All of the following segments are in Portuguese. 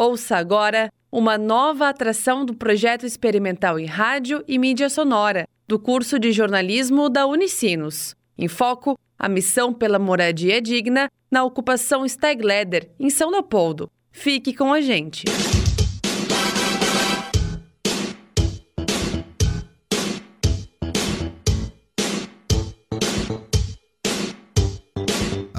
Ouça agora uma nova atração do projeto experimental em rádio e mídia sonora do curso de jornalismo da Unicinos. Em foco, a missão pela moradia digna na ocupação Stegleder, em São Leopoldo. Fique com a gente.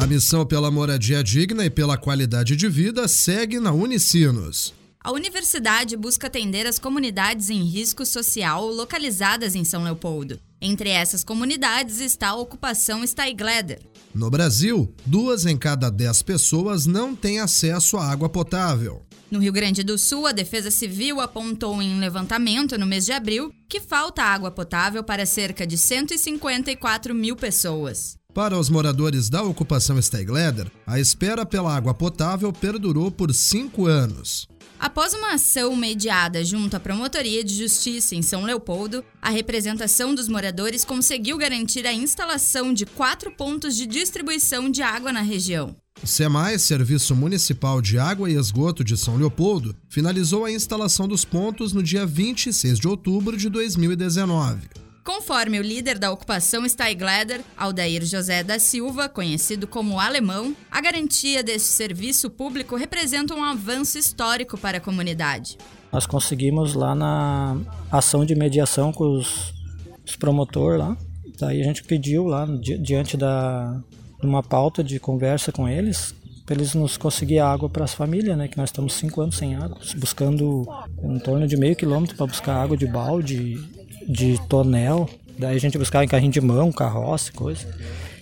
A missão pela moradia digna e pela qualidade de vida segue na Unicinos. A universidade busca atender as comunidades em risco social localizadas em São Leopoldo. Entre essas comunidades está a ocupação Steigleder. No Brasil, duas em cada dez pessoas não têm acesso à água potável. No Rio Grande do Sul, a Defesa Civil apontou em um levantamento no mês de abril que falta água potável para cerca de 154 mil pessoas. Para os moradores da ocupação Steigleder, a espera pela água potável perdurou por cinco anos. Após uma ação mediada junto à Promotoria de Justiça em São Leopoldo, a representação dos moradores conseguiu garantir a instalação de quatro pontos de distribuição de água na região. O SEMAI, Serviço Municipal de Água e Esgoto de São Leopoldo, finalizou a instalação dos pontos no dia 26 de outubro de 2019. Conforme o líder da ocupação Steigleder, Aldair José da Silva, conhecido como Alemão, a garantia deste serviço público representa um avanço histórico para a comunidade. Nós conseguimos lá na ação de mediação com os, os promotores lá. Daí a gente pediu lá, diante da uma pauta de conversa com eles, para eles nos conseguir água para as famílias, né? Que nós estamos cinco anos sem água, buscando em torno de meio quilômetro para buscar água de balde de tonel. Daí a gente buscava em carrinho de mão, carroça, coisa.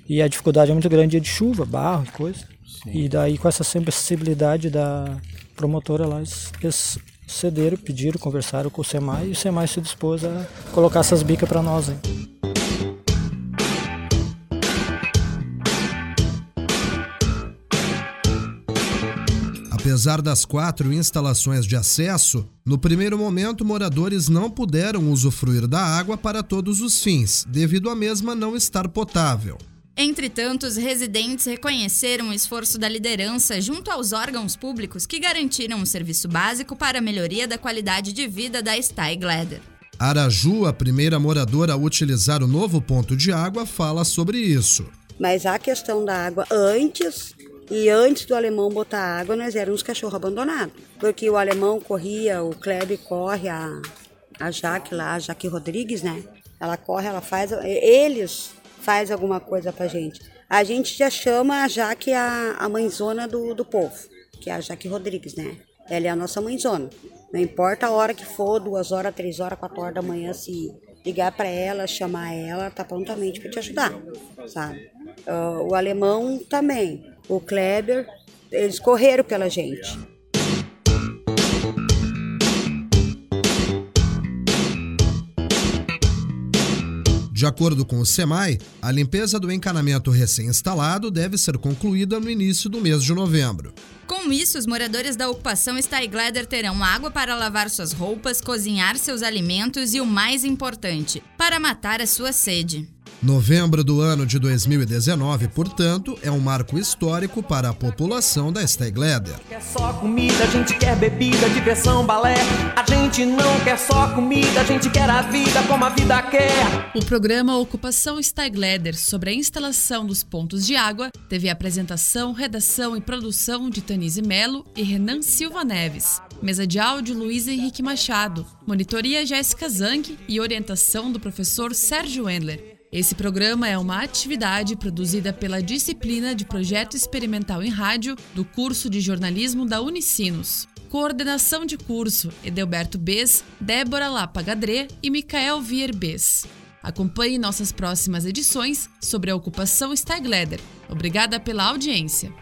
E a dificuldade é muito grande de chuva, barro e coisa. Sim. E daí com essa sensibilidade da promotora lá, eles cederam, pediram, conversaram com o SEMAI e o SEMAI se dispôs a colocar essas bicas para nós. Hein. Apesar das quatro instalações de acesso, no primeiro momento moradores não puderam usufruir da água para todos os fins, devido à mesma não estar potável. Entretanto, os residentes reconheceram o esforço da liderança junto aos órgãos públicos que garantiram um serviço básico para a melhoria da qualidade de vida da Steigleder. Araju, a primeira moradora a utilizar o novo ponto de água, fala sobre isso. Mas a questão da água antes e antes do alemão botar água, nós éramos cachorro abandonado. Porque o alemão corria, o Kleber corre, a, a Jaque lá, a Jaque Rodrigues, né? Ela corre, ela faz. Eles faz alguma coisa pra gente. A gente já chama a Jaque a, a mãezona do, do povo, que é a Jaque Rodrigues, né? Ela é a nossa mãezona. Não importa a hora que for, duas horas, três horas, quatro horas da manhã, se ligar para ela, chamar ela, tá prontamente para te ajudar, sabe? Uh, o alemão também o Kleber, eles correram pela gente. De acordo com o SEMAI, a limpeza do encanamento recém-instalado deve ser concluída no início do mês de novembro. Com isso, os moradores da ocupação Steigleder terão água para lavar suas roupas, cozinhar seus alimentos e, o mais importante, para matar a sua sede. Novembro do ano de 2019, portanto, é um marco histórico para a população da Stegleder. Quer só comida, a gente quer bebida, diversão, balé. A gente não quer só comida, a gente quer a vida como a vida quer. O programa Ocupação Stegleder sobre a instalação dos pontos de água teve apresentação, redação e produção de Tanise Melo e Renan Silva Neves. Mesa de áudio Luiz Henrique Machado. Monitoria Jéssica Zanck e orientação do professor Sérgio Endler. Esse programa é uma atividade produzida pela disciplina de Projeto Experimental em Rádio do curso de jornalismo da Unicinos. Coordenação de curso: Edelberto Bes, Débora Lapagadré e Micael Vier Bes. Acompanhe nossas próximas edições sobre a ocupação Stegleder. Obrigada pela audiência.